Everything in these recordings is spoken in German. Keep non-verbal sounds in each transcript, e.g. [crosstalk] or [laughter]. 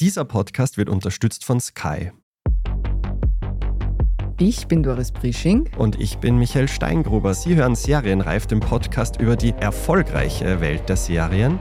Dieser Podcast wird unterstützt von Sky. Ich bin Doris Prisching. Und ich bin Michael Steingruber. Sie hören Serienreif, den Podcast über die erfolgreiche Welt der Serien.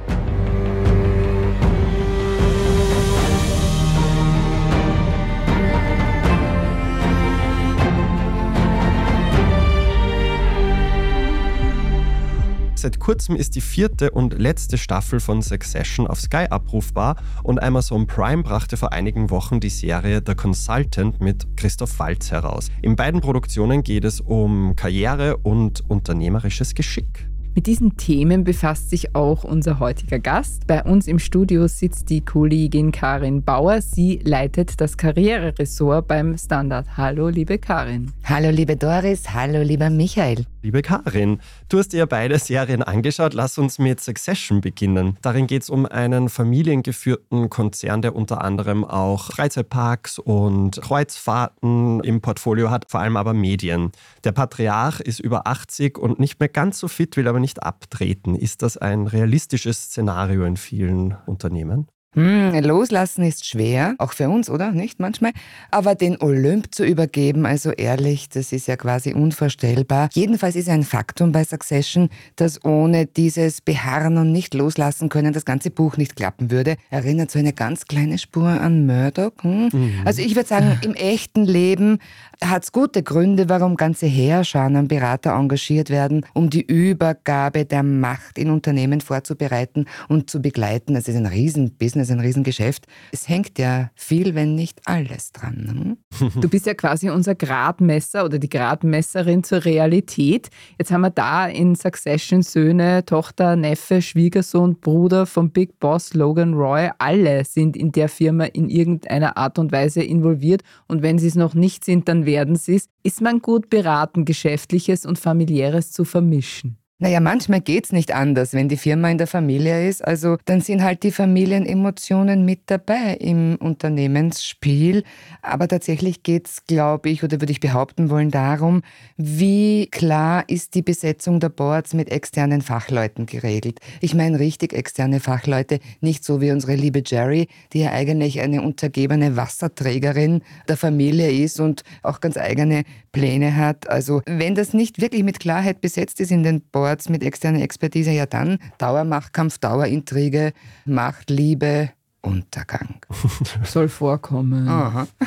Seit kurzem ist die vierte und letzte Staffel von Succession auf Sky abrufbar und Amazon Prime brachte vor einigen Wochen die Serie The Consultant mit Christoph Waltz heraus. In beiden Produktionen geht es um Karriere und unternehmerisches Geschick. Mit diesen Themen befasst sich auch unser heutiger Gast. Bei uns im Studio sitzt die Kollegin Karin Bauer. Sie leitet das Karriereressort beim Standard. Hallo, liebe Karin. Hallo, liebe Doris. Hallo, lieber Michael. Liebe Karin, du hast dir beide Serien angeschaut. Lass uns mit Succession beginnen. Darin geht es um einen familiengeführten Konzern, der unter anderem auch Freizeitparks und Kreuzfahrten im Portfolio hat, vor allem aber Medien. Der Patriarch ist über 80 und nicht mehr ganz so fit, will aber nicht abtreten. Ist das ein realistisches Szenario in vielen Unternehmen? Hm, loslassen ist schwer, auch für uns, oder? Nicht manchmal. Aber den Olymp zu übergeben, also ehrlich, das ist ja quasi unvorstellbar. Jedenfalls ist ein Faktum bei Succession, dass ohne dieses Beharren und nicht loslassen können das ganze Buch nicht klappen würde. Erinnert so eine ganz kleine Spur an Murdoch. Hm? Mhm. Also ich würde sagen, im echten Leben hat es gute Gründe, warum ganze Heerscharen an Berater engagiert werden, um die Übergabe der Macht in Unternehmen vorzubereiten und zu begleiten. Das ist ein Riesenbusiness, ein Riesengeschäft. Es hängt ja viel, wenn nicht alles dran. Hm? Du bist ja quasi unser Gradmesser oder die Gradmesserin zur Realität. Jetzt haben wir da in Succession Söhne, Tochter, Neffe, Schwiegersohn, Bruder vom Big Boss Logan Roy. Alle sind in der Firma in irgendeiner Art und Weise involviert. Und wenn sie es noch nicht sind, dann werden sie es, ist man gut beraten, Geschäftliches und Familiäres zu vermischen. Naja, manchmal geht's nicht anders, wenn die Firma in der Familie ist. Also dann sind halt die Familienemotionen mit dabei im Unternehmensspiel. Aber tatsächlich geht's, glaube ich, oder würde ich behaupten wollen, darum, wie klar ist die Besetzung der Boards mit externen Fachleuten geregelt. Ich meine richtig externe Fachleute, nicht so wie unsere liebe Jerry, die ja eigentlich eine untergebene Wasserträgerin der Familie ist und auch ganz eigene Pläne hat. Also wenn das nicht wirklich mit Klarheit besetzt ist in den Boards, Boards mit externer Expertise, ja dann Dauermachtkampf, Dauerintrige, Macht, Liebe, Untergang. [laughs] Soll vorkommen.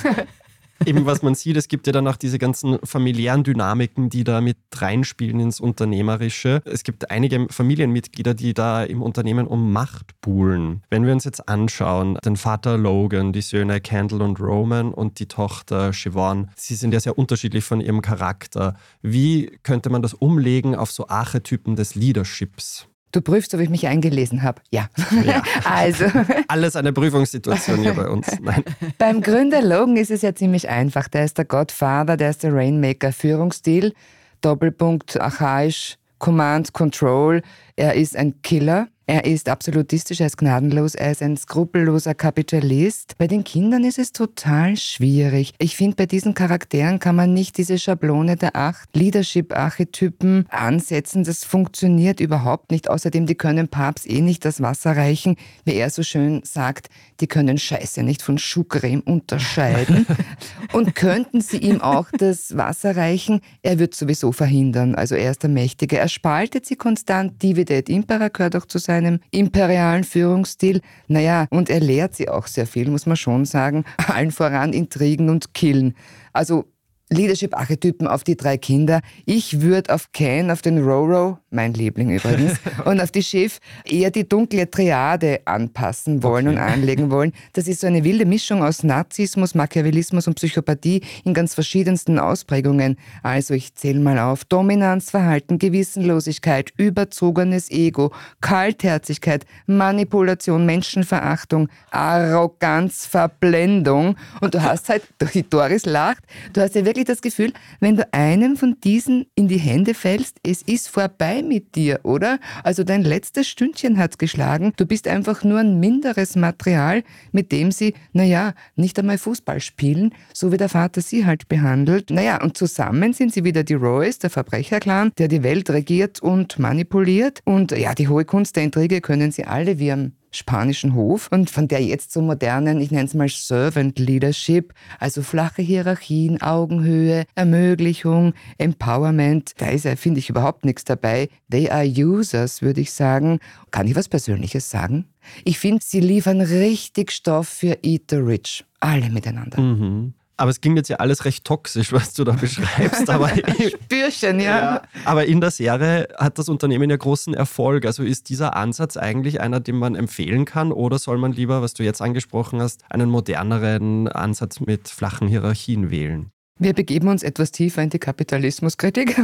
[laughs] Eben was man sieht, es gibt ja dann auch diese ganzen familiären Dynamiken, die da mit reinspielen ins Unternehmerische. Es gibt einige Familienmitglieder, die da im Unternehmen um Macht buhlen. Wenn wir uns jetzt anschauen, den Vater Logan, die Söhne Kendall und Roman und die Tochter Siobhan, sie sind ja sehr unterschiedlich von ihrem Charakter. Wie könnte man das umlegen auf so Archetypen des Leaderships? Du prüfst, ob ich mich eingelesen habe. Ja. ja. [laughs] also. Alles eine Prüfungssituation hier bei uns. Nein. Beim Gründer Logan ist es ja ziemlich einfach. Der ist der Godfather, der ist der Rainmaker. Führungsstil, Doppelpunkt, archaisch, Command, Control. Er ist ein Killer. Er ist absolutistisch, er ist gnadenlos, er ist ein skrupelloser Kapitalist. Bei den Kindern ist es total schwierig. Ich finde, bei diesen Charakteren kann man nicht diese Schablone der acht Leadership-Archetypen ansetzen. Das funktioniert überhaupt nicht. Außerdem, die können Papst eh nicht das Wasser reichen. Wie er so schön sagt, die können Scheiße nicht von Schuhcreme unterscheiden. [laughs] Und könnten sie ihm auch das Wasser reichen, er wird sowieso verhindern. Also er ist der Mächtige. Er spaltet sie konstant. Divide et Impera gehört auch zu sein seinem imperialen Führungsstil. Naja, und er lehrt sie auch sehr viel, muss man schon sagen. [laughs] Allen voran Intrigen und Killen. Also Leadership-Archetypen auf die drei Kinder. Ich würde auf Ken, auf den Roro, mein Liebling übrigens, [laughs] und auf die Schiff eher die dunkle Triade anpassen wollen okay. und anlegen wollen. Das ist so eine wilde Mischung aus Narzissmus, Machiavellismus und Psychopathie in ganz verschiedensten Ausprägungen. Also ich zähle mal auf. Dominanz, Verhalten, Gewissenlosigkeit, überzogenes Ego, Kaltherzigkeit, Manipulation, Menschenverachtung, Arroganz, Verblendung. Und du hast halt, die [laughs] Doris lacht, du hast ja wirklich wirklich das Gefühl, wenn du einem von diesen in die Hände fällst, es ist vorbei mit dir, oder? Also dein letztes Stündchen hat's geschlagen. Du bist einfach nur ein minderes Material, mit dem sie, naja, nicht einmal Fußball spielen, so wie der Vater sie halt behandelt. Naja, und zusammen sind sie wieder die Royce, der Verbrecherclan, der die Welt regiert und manipuliert. Und ja, die hohe Kunst der Intrige können sie alle wie am spanischen Hof und von der jetzt so modernen, ich nenne es mal Servant Leadership, also flache Hierarchien, Augenhöhe, Ermöglichung, Empowerment, da ist ja, finde ich, überhaupt nichts dabei. They are users, würde ich sagen. Kann ich was Persönliches sagen? Ich finde, sie liefern richtig Stoff für Eat the Rich. Alle miteinander. Mhm. Aber es klingt jetzt ja alles recht toxisch, was du da beschreibst. Aber, [laughs] Spürchen, ja. ja. aber in der Serie hat das Unternehmen ja großen Erfolg. Also ist dieser Ansatz eigentlich einer, den man empfehlen kann? Oder soll man lieber, was du jetzt angesprochen hast, einen moderneren Ansatz mit flachen Hierarchien wählen? Wir begeben uns etwas tiefer in die Kapitalismuskritik.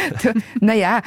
[laughs] naja,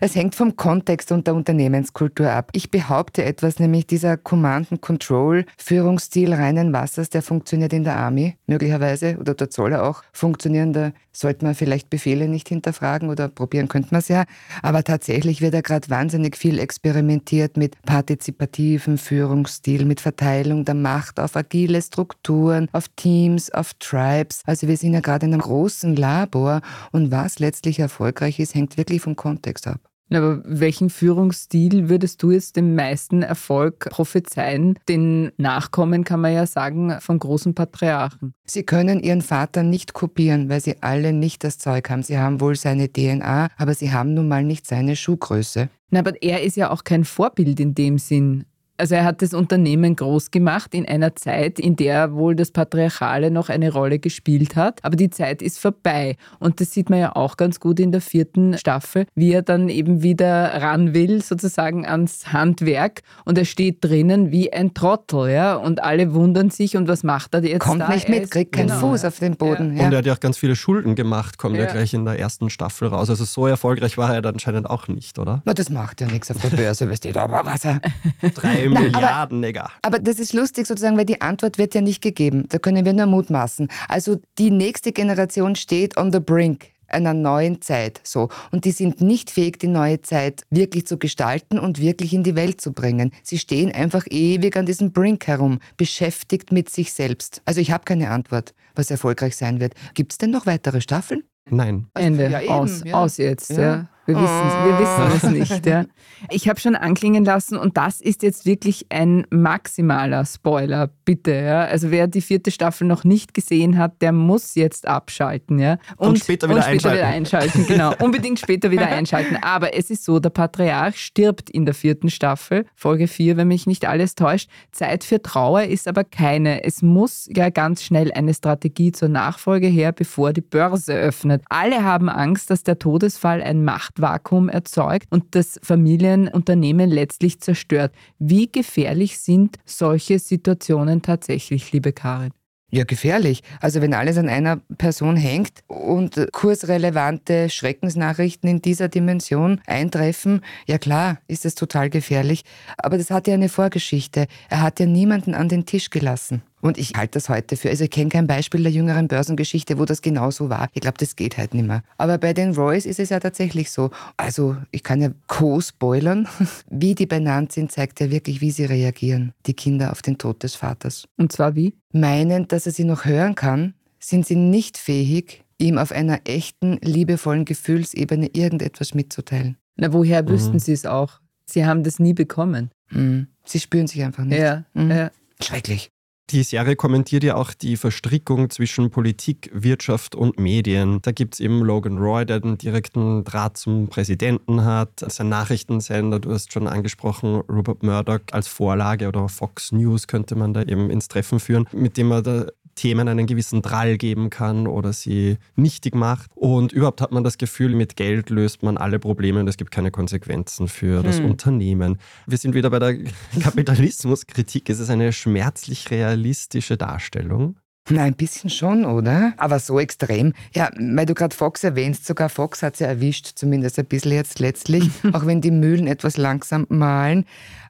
es hängt vom Kontext und der Unternehmenskultur ab. Ich behaupte etwas, nämlich dieser Command-and-Control-Führungsstil reinen Wassers, der funktioniert in der Army möglicherweise oder dort soll er auch funktionieren. Sollte man vielleicht Befehle nicht hinterfragen oder probieren könnte man es ja. Aber tatsächlich wird da gerade wahnsinnig viel experimentiert mit partizipativen Führungsstil, mit Verteilung der Macht auf agile Strukturen, auf Teams, auf Tribes. Also wir sind ja gerade in einem großen Labor und was letztlich erfolgreich ist, hängt wirklich vom Kontext ab. Aber welchen Führungsstil würdest du jetzt dem meisten Erfolg prophezeien? Den Nachkommen kann man ja sagen von großen Patriarchen. Sie können ihren Vater nicht kopieren, weil sie alle nicht das Zeug haben. Sie haben wohl seine DNA, aber sie haben nun mal nicht seine Schuhgröße. Na, aber er ist ja auch kein Vorbild in dem Sinn. Also er hat das Unternehmen groß gemacht in einer Zeit, in der wohl das Patriarchale noch eine Rolle gespielt hat. Aber die Zeit ist vorbei. Und das sieht man ja auch ganz gut in der vierten Staffel, wie er dann eben wieder ran will, sozusagen ans Handwerk. Und er steht drinnen wie ein Trottel, ja. Und alle wundern sich, und was macht er jetzt? Kommt da? nicht mit, kriegt keinen genau. Fuß auf den Boden. Ja. Und er hat ja auch ganz viele Schulden gemacht, kommt ja. ja. gleich in der ersten Staffel raus. Also so erfolgreich war er dann anscheinend auch nicht, oder? Na, das macht ja nichts auf der Börse, weißt du, aber was er. [laughs] Drei Milliarden, aber, egal. Aber das ist lustig sozusagen, weil die Antwort wird ja nicht gegeben. Da können wir nur mutmaßen. Also die nächste Generation steht on the brink einer neuen Zeit. So. Und die sind nicht fähig, die neue Zeit wirklich zu gestalten und wirklich in die Welt zu bringen. Sie stehen einfach ewig an diesem Brink herum, beschäftigt mit sich selbst. Also ich habe keine Antwort, was erfolgreich sein wird. Gibt es denn noch weitere Staffeln? Nein. Ende. Ja, eben, aus, ja. aus jetzt. Ja. ja. Wir wissen, wir wissen es [laughs] nicht. Ja. Ich habe schon anklingen lassen und das ist jetzt wirklich ein maximaler Spoiler, bitte. Ja. Also wer die vierte Staffel noch nicht gesehen hat, der muss jetzt abschalten. Ja. Und, und später, wieder, und später einschalten. wieder einschalten. Genau, [laughs] unbedingt später wieder einschalten. Aber es ist so, der Patriarch stirbt in der vierten Staffel, Folge 4, wenn mich nicht alles täuscht. Zeit für Trauer ist aber keine. Es muss ja ganz schnell eine Strategie zur Nachfolge her, bevor die Börse öffnet. Alle haben Angst, dass der Todesfall ein Macht Machtvakuum erzeugt und das Familienunternehmen letztlich zerstört. Wie gefährlich sind solche Situationen tatsächlich, liebe Karin? Ja, gefährlich. Also wenn alles an einer Person hängt und kursrelevante Schreckensnachrichten in dieser Dimension eintreffen, ja klar, ist es total gefährlich. Aber das hat ja eine Vorgeschichte. Er hat ja niemanden an den Tisch gelassen. Und ich halte das heute für, also ich kenne kein Beispiel der jüngeren Börsengeschichte, wo das genauso war. Ich glaube, das geht halt nicht mehr. Aber bei den Royce ist es ja tatsächlich so. Also ich kann ja co-spoilern. [laughs] Wie die benannt sind, zeigt ja wirklich, wie sie reagieren, die Kinder auf den Tod des Vaters. Und zwar wie? Meinend, dass er sie noch hören kann, sind sie nicht fähig, ihm auf einer echten, liebevollen Gefühlsebene irgendetwas mitzuteilen. Na, woher mhm. wüssten sie es auch? Sie haben das nie bekommen. Mhm. Sie spüren sich einfach nicht. Ja, mhm. ja. Schrecklich. Die Serie kommentiert ja auch die Verstrickung zwischen Politik, Wirtschaft und Medien. Da gibt es eben Logan Roy, der den direkten Draht zum Präsidenten hat, sein Nachrichtensender, du hast schon angesprochen, Rupert Murdoch als Vorlage oder Fox News könnte man da eben ins Treffen führen, mit dem er da Themen einen gewissen Drall geben kann oder sie nichtig macht. Und überhaupt hat man das Gefühl, mit Geld löst man alle Probleme und es gibt keine Konsequenzen für das hm. Unternehmen. Wir sind wieder bei der [laughs] Kapitalismuskritik. Es ist eine schmerzlich realistische Darstellung. Na, ein bisschen schon, oder? Aber so extrem. Ja, weil du gerade Fox erwähnst, sogar Fox hat sie erwischt, zumindest ein bisschen jetzt letztlich, [laughs] auch wenn die Mühlen etwas langsam malen.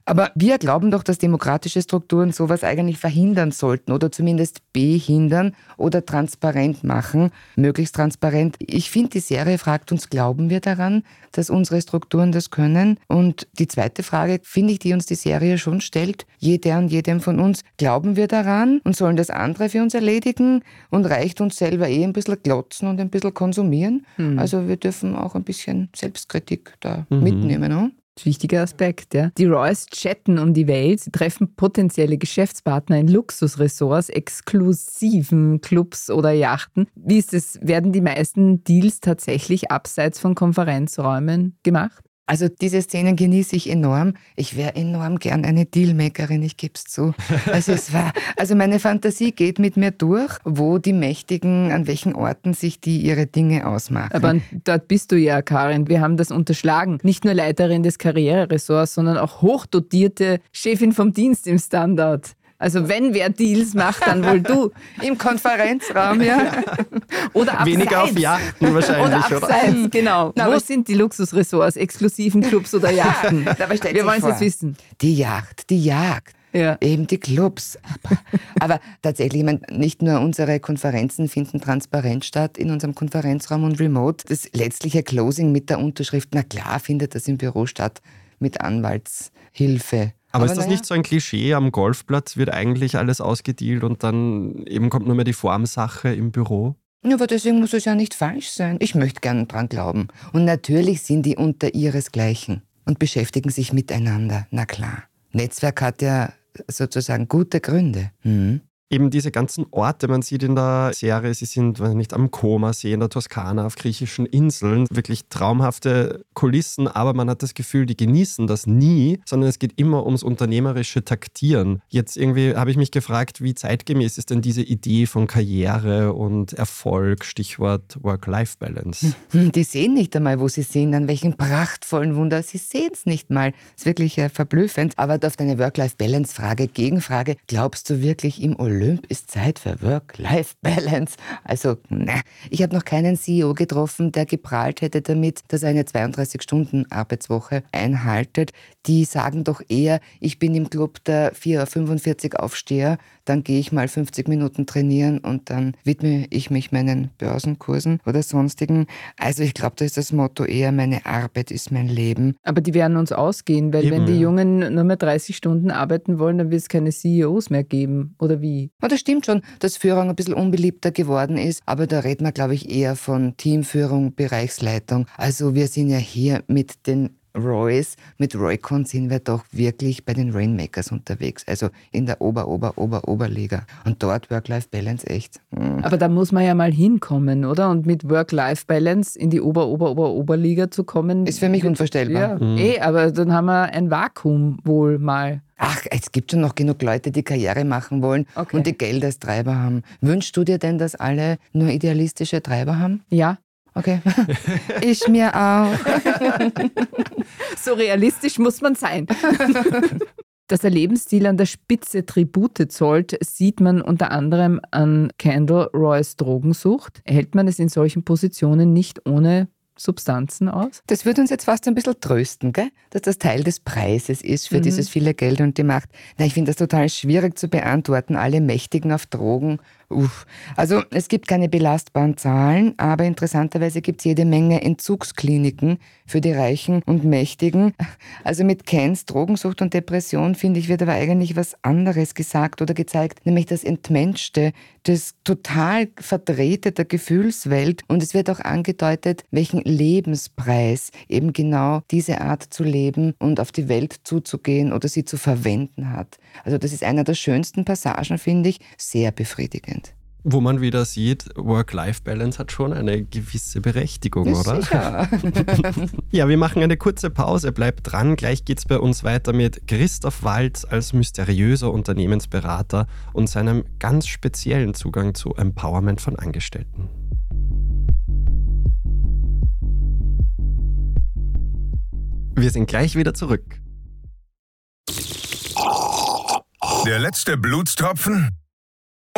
Aber wir glauben doch, dass demokratische Strukturen sowas eigentlich verhindern sollten oder zumindest behindern oder transparent machen, möglichst transparent. Ich finde, die Serie fragt uns, glauben wir daran, dass unsere Strukturen das können? Und die zweite Frage, finde ich, die uns die Serie schon stellt, jeder und jedem von uns, glauben wir daran und sollen das andere für uns erledigen und reicht uns selber eh ein bisschen glotzen und ein bisschen konsumieren? Mhm. Also wir dürfen auch ein bisschen Selbstkritik da mhm. mitnehmen. Ne? Wichtiger Aspekt, ja. Die Royals chatten um die Welt, sie treffen potenzielle Geschäftspartner in Luxusressorts, exklusiven Clubs oder Yachten. Wie ist es? Werden die meisten Deals tatsächlich abseits von Konferenzräumen gemacht? Also diese Szenen genieße ich enorm. Ich wäre enorm gern eine Dealmakerin, ich gebe es zu. Also, es war, also meine Fantasie geht mit mir durch, wo die Mächtigen, an welchen Orten sich die ihre Dinge ausmachen. Aber dort bist du ja, Karin. Wir haben das unterschlagen. Nicht nur Leiterin des Karriereressorts, sondern auch hochdotierte Chefin vom Dienst im Standard. Also wenn wer Deals macht, dann wohl du. [laughs] Im Konferenzraum, ja. [laughs] Oder abseits. Weniger auf Yachten wahrscheinlich, oder? Abseits, oder? genau. Na, Wo sind die Luxusressorts, exklusiven Clubs oder Yachten? [laughs] Wir wollen es jetzt wissen. Die Yacht, die Jagd. Ja. Eben die Clubs. Aber, aber tatsächlich, ich meine, nicht nur unsere Konferenzen finden transparent statt in unserem Konferenzraum und remote. Das letztliche Closing mit der Unterschrift, na klar, findet das im Büro statt mit Anwaltshilfe aber, ist das naja. nicht so ein Klischee? Am Golfplatz wird eigentlich alles ausgedealt und dann eben kommt nur mehr die Formsache im Büro? Ja, aber deswegen muss es ja nicht falsch sein. Ich möchte gern dran glauben. Und natürlich sind die unter ihresgleichen und beschäftigen sich miteinander. Na klar. Netzwerk hat ja sozusagen gute Gründe. Mhm eben diese ganzen Orte, man sieht in der Serie, sie sind nicht am Koma-See, in der Toskana, auf griechischen Inseln, wirklich traumhafte Kulissen, aber man hat das Gefühl, die genießen das nie, sondern es geht immer ums unternehmerische Taktieren. Jetzt irgendwie habe ich mich gefragt, wie zeitgemäß ist denn diese Idee von Karriere und Erfolg, Stichwort Work-Life-Balance? [laughs] Die sehen nicht einmal, wo sie sind, an welchen prachtvollen Wunder, sie sehen es nicht mal. Das ist wirklich äh, verblüffend. Aber auf deine Work-Life-Balance-Frage, Gegenfrage, glaubst du wirklich im Olymp Olymp ist Zeit für Work-Life-Balance. Also, na, ich habe noch keinen CEO getroffen, der geprahlt hätte damit, dass er eine 32-Stunden-Arbeitswoche einhaltet. Die sagen doch eher, ich bin im Club der 4.45 Uhr Aufsteher, dann gehe ich mal 50 Minuten trainieren und dann widme ich mich meinen Börsenkursen oder sonstigen. Also ich glaube, da ist das Motto eher, meine Arbeit ist mein Leben. Aber die werden uns ausgehen, weil Eben, wenn die Jungen nur mehr 30 Stunden arbeiten wollen, dann wird es keine CEOs mehr geben. Oder wie? Ja, das stimmt schon, dass Führung ein bisschen unbeliebter geworden ist, aber da reden wir, glaube ich, eher von Teamführung, Bereichsleitung. Also wir sind ja hier mit den Royce, mit Roycon sind wir doch wirklich bei den Rainmakers unterwegs, also in der Ober, Ober, Ober, Oberliga. Und dort Work-Life-Balance echt. Mhm. Aber da muss man ja mal hinkommen, oder? Und mit Work-Life-Balance in die Ober, Ober, Ober, Oberliga zu kommen. Ist für mich unvorstellbar. Ja, mhm. eh, aber dann haben wir ein Vakuum wohl mal. Ach, es gibt schon noch genug Leute, die Karriere machen wollen okay. und die Geld als Treiber haben. Wünschst du dir denn, dass alle nur idealistische Treiber haben? Ja. Okay. [laughs] ich mir auch. [laughs] so realistisch muss man sein. [laughs] Dass der Lebensstil an der Spitze Tribute zollt, sieht man unter anderem an Kendall Roys Drogensucht. Erhält man es in solchen Positionen nicht ohne Substanzen aus? Das würde uns jetzt fast ein bisschen trösten, gell? dass das Teil des Preises ist für mhm. dieses viele Geld und die Macht. Na, ich finde das total schwierig zu beantworten. Alle Mächtigen auf Drogen Uff. Also es gibt keine belastbaren Zahlen, aber interessanterweise gibt es jede Menge Entzugskliniken für die Reichen und Mächtigen. Also mit Kens Drogensucht und Depression, finde ich, wird aber eigentlich was anderes gesagt oder gezeigt, nämlich das Entmenschte, das total Verdrehte der Gefühlswelt. Und es wird auch angedeutet, welchen Lebenspreis eben genau diese Art zu leben und auf die Welt zuzugehen oder sie zu verwenden hat. Also das ist einer der schönsten Passagen, finde ich, sehr befriedigend. Wo man wieder sieht, Work-Life-Balance hat schon eine gewisse Berechtigung, ja, oder? Sicher. [laughs] ja, wir machen eine kurze Pause. Bleibt dran. Gleich geht es bei uns weiter mit Christoph Walz als mysteriöser Unternehmensberater und seinem ganz speziellen Zugang zu Empowerment von Angestellten. Wir sind gleich wieder zurück. Der letzte Blutstropfen?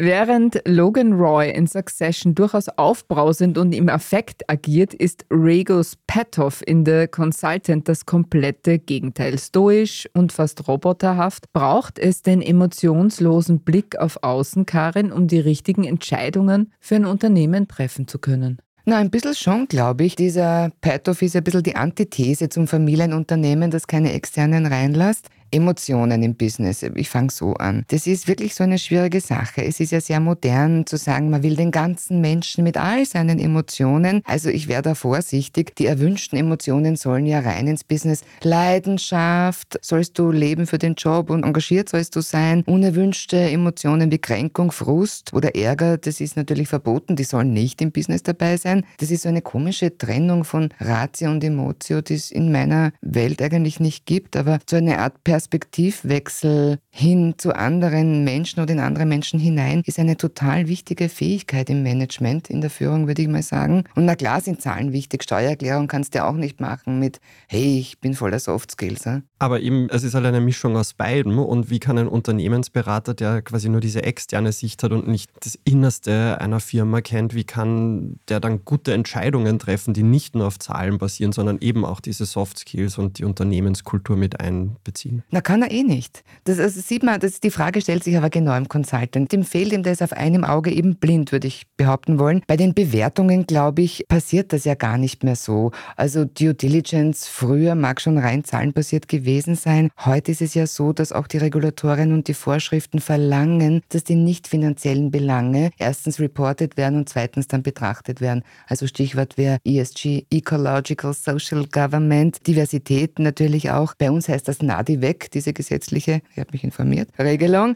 Während Logan Roy in Succession durchaus aufbrausend und im Affekt agiert, ist Regos Petoff in The Consultant das komplette Gegenteil. Stoisch und fast roboterhaft. Braucht es den emotionslosen Blick auf Außen, Karin, um die richtigen Entscheidungen für ein Unternehmen treffen zu können? Na, ein bisschen schon, glaube ich. Dieser Petoff ist ein bisschen die Antithese zum Familienunternehmen, das keine externen reinlässt. Emotionen im Business. Ich fange so an. Das ist wirklich so eine schwierige Sache. Es ist ja sehr modern zu sagen, man will den ganzen Menschen mit all seinen Emotionen. Also ich wäre da vorsichtig. Die erwünschten Emotionen sollen ja rein ins Business. Leidenschaft sollst du leben für den Job und engagiert sollst du sein. Unerwünschte Emotionen wie Kränkung, Frust oder Ärger, das ist natürlich verboten. Die sollen nicht im Business dabei sein. Das ist so eine komische Trennung von Ratio und Emotio, die es in meiner Welt eigentlich nicht gibt. Aber so eine Art Persönlichkeit Perspektivwechsel hin zu anderen Menschen oder in andere Menschen hinein ist eine total wichtige Fähigkeit im Management, in der Führung, würde ich mal sagen. Und na klar sind Zahlen wichtig. Steuererklärung kannst du auch nicht machen mit, hey, ich bin voller Soft Skills. Ja? Aber eben, es ist halt eine Mischung aus beidem. Und wie kann ein Unternehmensberater, der quasi nur diese externe Sicht hat und nicht das Innerste einer Firma kennt, wie kann der dann gute Entscheidungen treffen, die nicht nur auf Zahlen basieren, sondern eben auch diese Soft Skills und die Unternehmenskultur mit einbeziehen? Na, kann er eh nicht. Das, also sieht man, das, die Frage stellt sich aber genau im Consultant. Dem fehlt ihm das auf einem Auge eben blind, würde ich behaupten wollen. Bei den Bewertungen, glaube ich, passiert das ja gar nicht mehr so. Also Due Diligence früher mag schon rein zahlenbasiert gewesen sein. Heute ist es ja so, dass auch die Regulatoren und die Vorschriften verlangen, dass die nicht finanziellen Belange erstens reported werden und zweitens dann betrachtet werden. Also Stichwort wäre ESG, Ecological Social Government, Diversität natürlich auch. Bei uns heißt das NADI weg diese gesetzliche, ich habe mich informiert, Regelung.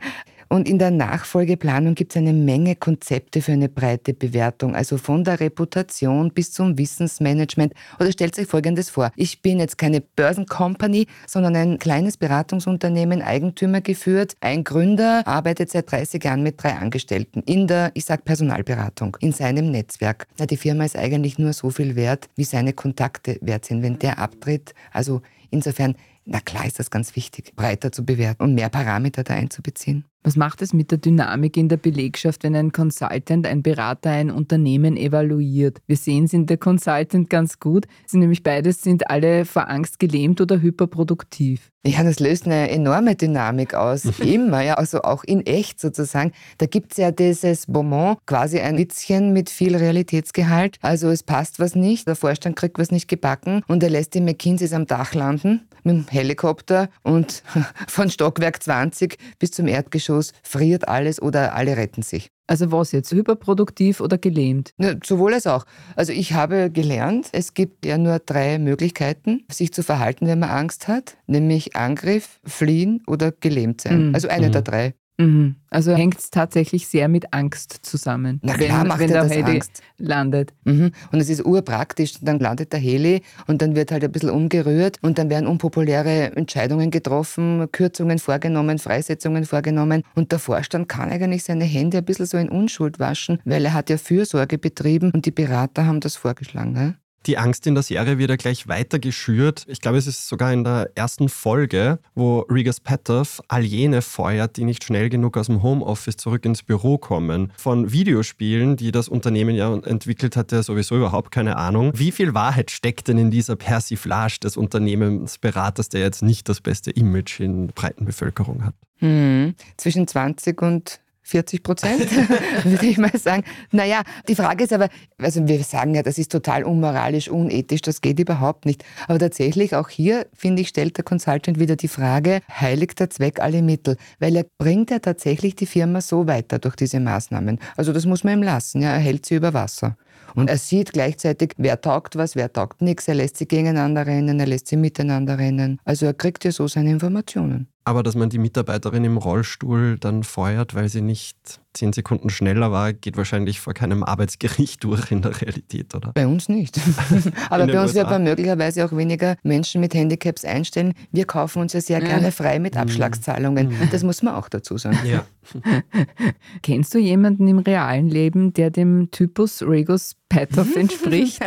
Und in der Nachfolgeplanung gibt es eine Menge Konzepte für eine breite Bewertung, also von der Reputation bis zum Wissensmanagement. Oder stellt euch Folgendes vor. Ich bin jetzt keine Börsencompany, sondern ein kleines Beratungsunternehmen, Eigentümer geführt. Ein Gründer arbeitet seit 30 Jahren mit drei Angestellten in der, ich sag Personalberatung, in seinem Netzwerk. Na, die Firma ist eigentlich nur so viel wert, wie seine Kontakte wert sind. Wenn der abtritt, also insofern na klar ist das ganz wichtig, breiter zu bewerten und mehr Parameter da einzubeziehen. Was macht es mit der Dynamik in der Belegschaft, wenn ein Consultant, ein Berater ein Unternehmen evaluiert? Wir sehen es in der Consultant ganz gut. Sie nämlich beides sind alle vor Angst gelähmt oder hyperproduktiv. Ja, das löst eine enorme Dynamik aus. [laughs] Immer, ja, also auch in echt sozusagen. Da gibt es ja dieses Bonbon, quasi ein Witzchen mit viel Realitätsgehalt. Also es passt was nicht, der Vorstand kriegt was nicht gebacken und er lässt die McKinseys am Dach landen mit dem Helikopter und [laughs] von Stockwerk 20 bis zum Erdgeschoss friert alles oder alle retten sich. Also was jetzt, hyperproduktiv oder gelähmt? Ja, sowohl als auch. Also ich habe gelernt, es gibt ja nur drei Möglichkeiten, sich zu verhalten, wenn man Angst hat, nämlich Angriff, Fliehen oder gelähmt sein. Mhm. Also eine mhm. der drei. Mhm. Also hängt es tatsächlich sehr mit Angst zusammen, Na klar, wenn, macht wenn der Heli Angst. landet. Mhm. Und es ist urpraktisch. Dann landet der Heli und dann wird halt ein bisschen umgerührt und dann werden unpopuläre Entscheidungen getroffen, Kürzungen vorgenommen, Freisetzungen vorgenommen und der Vorstand kann eigentlich seine Hände ein bisschen so in Unschuld waschen, weil er hat ja Fürsorge betrieben und die Berater haben das vorgeschlagen. Ne? Die Angst in der Serie wird ja gleich weiter geschürt. Ich glaube, es ist sogar in der ersten Folge, wo Rigas Petoff all jene feuert, die nicht schnell genug aus dem Homeoffice zurück ins Büro kommen. Von Videospielen, die das Unternehmen ja entwickelt hat, ja sowieso überhaupt keine Ahnung. Wie viel Wahrheit steckt denn in dieser Persiflage des Unternehmensberaters, der jetzt nicht das beste Image in der breiten Bevölkerung hat? Hm. Zwischen 20 und 40 Prozent, [laughs] würde ich mal sagen. Naja, die Frage ist aber, also wir sagen ja, das ist total unmoralisch, unethisch, das geht überhaupt nicht. Aber tatsächlich auch hier, finde ich, stellt der Consultant wieder die Frage, heiligt der Zweck alle Mittel? Weil er bringt ja tatsächlich die Firma so weiter durch diese Maßnahmen. Also das muss man ihm lassen, ja, er hält sie über Wasser. Und er sieht gleichzeitig, wer taugt was, wer taugt nichts. Er lässt sie gegeneinander rennen, er lässt sie miteinander rennen. Also er kriegt ja so seine Informationen. Aber dass man die Mitarbeiterin im Rollstuhl dann feuert, weil sie nicht zehn Sekunden schneller war, geht wahrscheinlich vor keinem Arbeitsgericht [laughs] durch in der Realität, oder? Bei uns nicht. [laughs] Aber bei uns wird man möglicherweise auch weniger Menschen mit Handicaps einstellen. Wir kaufen uns ja sehr gerne frei mit Abschlagszahlungen. Mhm. Das muss man auch dazu sagen. Ja. [laughs] Kennst du jemanden im realen Leben, der dem Typus Regus Petoff entspricht?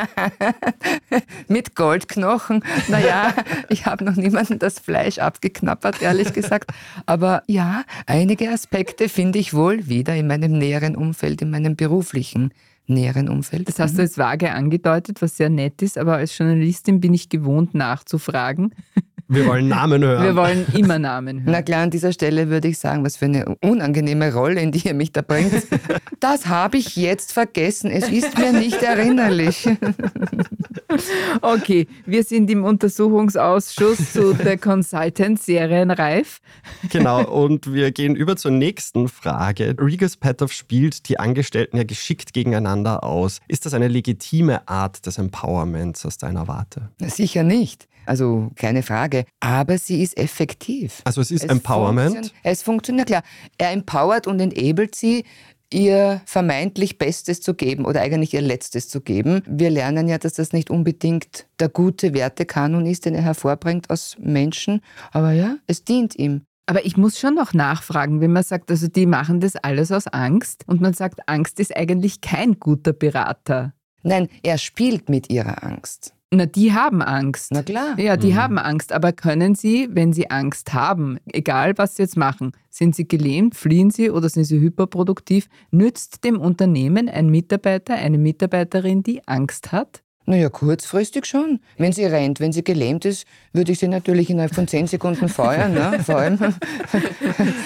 mit Goldknochen? Naja, ich habe noch niemanden das Fleisch abgeknappert, ehrlich gesagt. Aber ja, einige Aspekte finde ich wohl wieder in meinem näheren Umfeld, in meinem beruflichen näheren Umfeld. Das hast du mhm. jetzt vage angedeutet, was sehr nett ist, aber als Journalistin bin ich gewohnt nachzufragen. Wir wollen [laughs] Namen hören. Wir wollen immer Namen hören. Na klar, an dieser Stelle würde ich sagen, was für eine unangenehme Rolle, in die ihr mich da bringt. [laughs] Das habe ich jetzt vergessen. Es ist mir nicht erinnerlich. [laughs] Okay, wir sind im Untersuchungsausschuss zu der Consultant serienreif. Genau, und wir gehen über zur nächsten Frage. Regus Petoff spielt die Angestellten ja geschickt gegeneinander aus. Ist das eine legitime Art des Empowerments aus deiner Warte? Sicher nicht. Also keine Frage. Aber sie ist effektiv. Also es ist es Empowerment? Funktion es funktioniert, klar. Er empowert und enabled sie, ihr vermeintlich Bestes zu geben oder eigentlich ihr Letztes zu geben. Wir lernen ja, dass das nicht unbedingt der gute Wertekanon ist, den er hervorbringt aus Menschen. Aber ja, es dient ihm. Aber ich muss schon noch nachfragen, wenn man sagt, also die machen das alles aus Angst und man sagt, Angst ist eigentlich kein guter Berater. Nein, er spielt mit ihrer Angst. Na, die haben Angst. Na klar. Ja, die mhm. haben Angst. Aber können sie, wenn sie Angst haben, egal was sie jetzt machen, sind sie gelähmt, fliehen sie oder sind sie hyperproduktiv, nützt dem Unternehmen ein Mitarbeiter, eine Mitarbeiterin, die Angst hat? Naja, kurzfristig schon. Wenn sie rennt, wenn sie gelähmt ist, würde ich sie natürlich innerhalb von zehn Sekunden feuern, ne? [laughs] vor allem.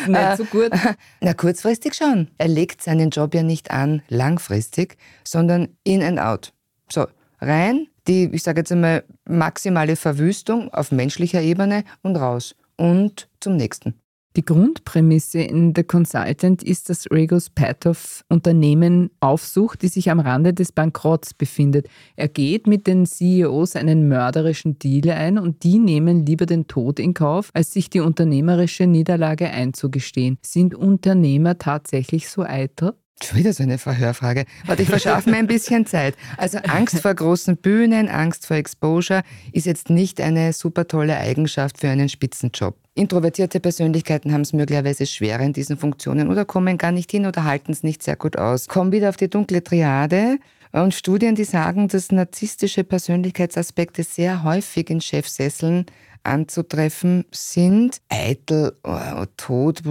Nicht so gut. [laughs] Na, kurzfristig schon. Er legt seinen Job ja nicht an langfristig, sondern in and out. So, rein, die, ich sage jetzt einmal, maximale Verwüstung auf menschlicher Ebene und raus. Und zum nächsten. Die Grundprämisse in The Consultant ist, dass Regos Patoff Unternehmen aufsucht, die sich am Rande des Bankrotts befindet. Er geht mit den CEOs einen mörderischen Deal ein und die nehmen lieber den Tod in Kauf, als sich die unternehmerische Niederlage einzugestehen. Sind Unternehmer tatsächlich so eitel? Schon wieder so eine Verhörfrage. Warte, ich verschaffe mir ein bisschen Zeit. Also Angst vor großen Bühnen, Angst vor Exposure ist jetzt nicht eine super tolle Eigenschaft für einen Spitzenjob. Introvertierte Persönlichkeiten haben es möglicherweise schwerer in diesen Funktionen oder kommen gar nicht hin oder halten es nicht sehr gut aus. Kommen wieder auf die dunkle Triade. Und Studien, die sagen, dass narzisstische Persönlichkeitsaspekte sehr häufig in Chefsesseln anzutreffen sind. Eitel, oh, Tod.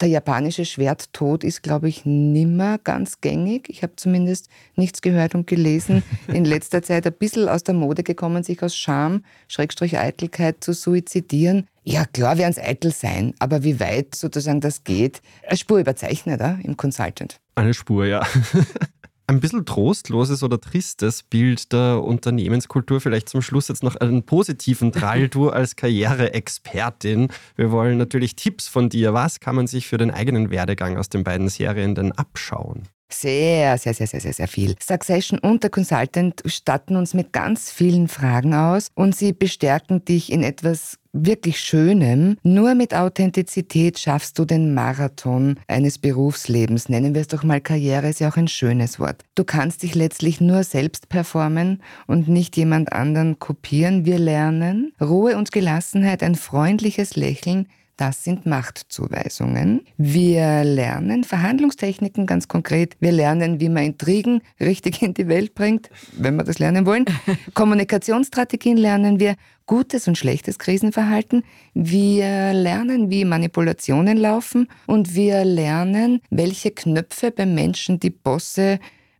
Der japanische Schwerttod ist, glaube ich, nimmer ganz gängig. Ich habe zumindest nichts gehört und gelesen. [laughs] In letzter Zeit ein bisschen aus der Mode gekommen, sich aus Scham, Schrägstrich Eitelkeit zu suizidieren. Ja, klar werden es eitel sein, aber wie weit sozusagen das geht, eine Spur überzeichnet äh, im Consultant. Eine Spur, ja. [laughs] ein bisschen trostloses oder tristes Bild der Unternehmenskultur. Vielleicht zum Schluss jetzt noch einen positiven Drall. [laughs] Du als Karriereexpertin. Wir wollen natürlich Tipps von dir. Was kann man sich für den eigenen Werdegang aus den beiden Serien denn abschauen? Sehr, sehr, sehr, sehr, sehr, sehr viel. Succession und der Consultant statten uns mit ganz vielen Fragen aus und sie bestärken dich in etwas wirklich Schönem. Nur mit Authentizität schaffst du den Marathon eines Berufslebens. Nennen wir es doch mal Karriere, ist ja auch ein schönes Wort. Du kannst dich letztlich nur selbst performen und nicht jemand anderen kopieren. Wir lernen Ruhe und Gelassenheit, ein freundliches Lächeln, das sind Machtzuweisungen. Wir lernen Verhandlungstechniken ganz konkret. Wir lernen, wie man Intrigen richtig in die Welt bringt, wenn wir das lernen wollen. [laughs] Kommunikationsstrategien lernen wir, gutes und schlechtes Krisenverhalten. Wir lernen, wie Manipulationen laufen und wir lernen, welche Knöpfe beim Menschen die Bosse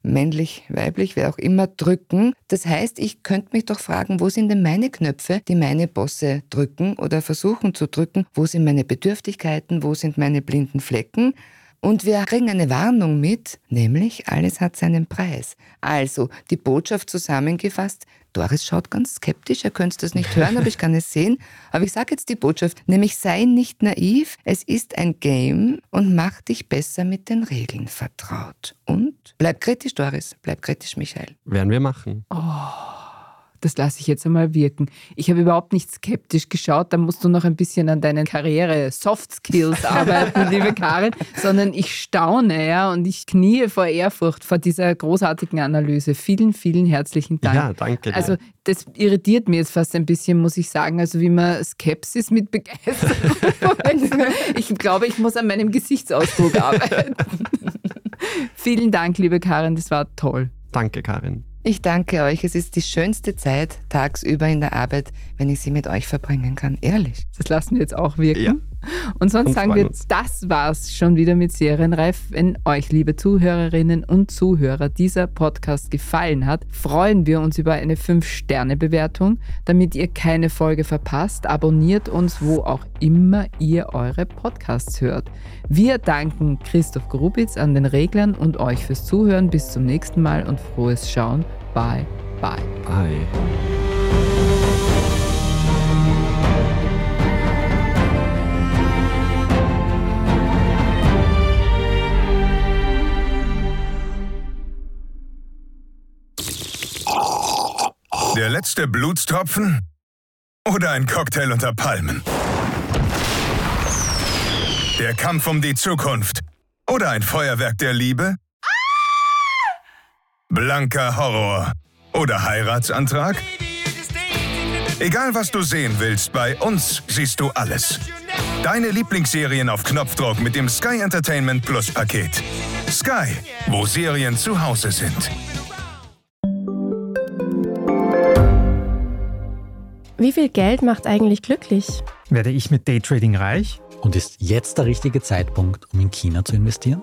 männlich, weiblich, wer auch immer, drücken. Das heißt, ich könnte mich doch fragen, wo sind denn meine Knöpfe, die meine Bosse drücken oder versuchen zu drücken? Wo sind meine Bedürftigkeiten? Wo sind meine blinden Flecken? Und wir kriegen eine Warnung mit, nämlich alles hat seinen Preis. Also die Botschaft zusammengefasst, Doris schaut ganz skeptisch, er könnte das nicht hören, aber ich kann es sehen. Aber ich sage jetzt die Botschaft, nämlich sei nicht naiv, es ist ein Game und mach dich besser mit den Regeln vertraut. Und bleib kritisch, Doris, bleib kritisch, Michael. Werden wir machen. Oh. Das lasse ich jetzt einmal wirken. Ich habe überhaupt nicht skeptisch geschaut, da musst du noch ein bisschen an deinen Karriere, Soft Skills [laughs] arbeiten, liebe Karin, sondern ich staune ja und ich knie vor Ehrfurcht vor dieser großartigen Analyse. Vielen, vielen herzlichen Dank. Ja, danke. Dir. Also das irritiert mich jetzt fast ein bisschen, muss ich sagen. Also wie man Skepsis mit Begeisterung. [laughs] ich glaube, ich muss an meinem Gesichtsausdruck [laughs] arbeiten. Vielen Dank, liebe Karin, das war toll. Danke, Karin. Ich danke euch. Es ist die schönste Zeit tagsüber in der Arbeit, wenn ich sie mit euch verbringen kann. Ehrlich. Das lassen wir jetzt auch wirken. Ja. Und sonst Und sagen wir, uns. das war's schon wieder mit Serienreif. Wenn euch, liebe Zuhörerinnen und Zuhörer, dieser Podcast gefallen hat, freuen wir uns über eine 5-Sterne-Bewertung. Damit ihr keine Folge verpasst, abonniert uns, wo auch immer ihr eure Podcasts hört. Wir danken Christoph Grubitz an den Reglern und euch fürs Zuhören. Bis zum nächsten Mal und frohes Schauen. Bye, bye. Bye. Der letzte Blutstropfen? Oder ein Cocktail unter Palmen? Der Kampf um die Zukunft? Oder ein Feuerwerk der Liebe? Blanker Horror? Oder Heiratsantrag? Egal was du sehen willst, bei uns siehst du alles. Deine Lieblingsserien auf Knopfdruck mit dem Sky Entertainment Plus Paket. Sky, wo Serien zu Hause sind. Wie viel Geld macht eigentlich glücklich? Werde ich mit Daytrading reich? Und ist jetzt der richtige Zeitpunkt, um in China zu investieren?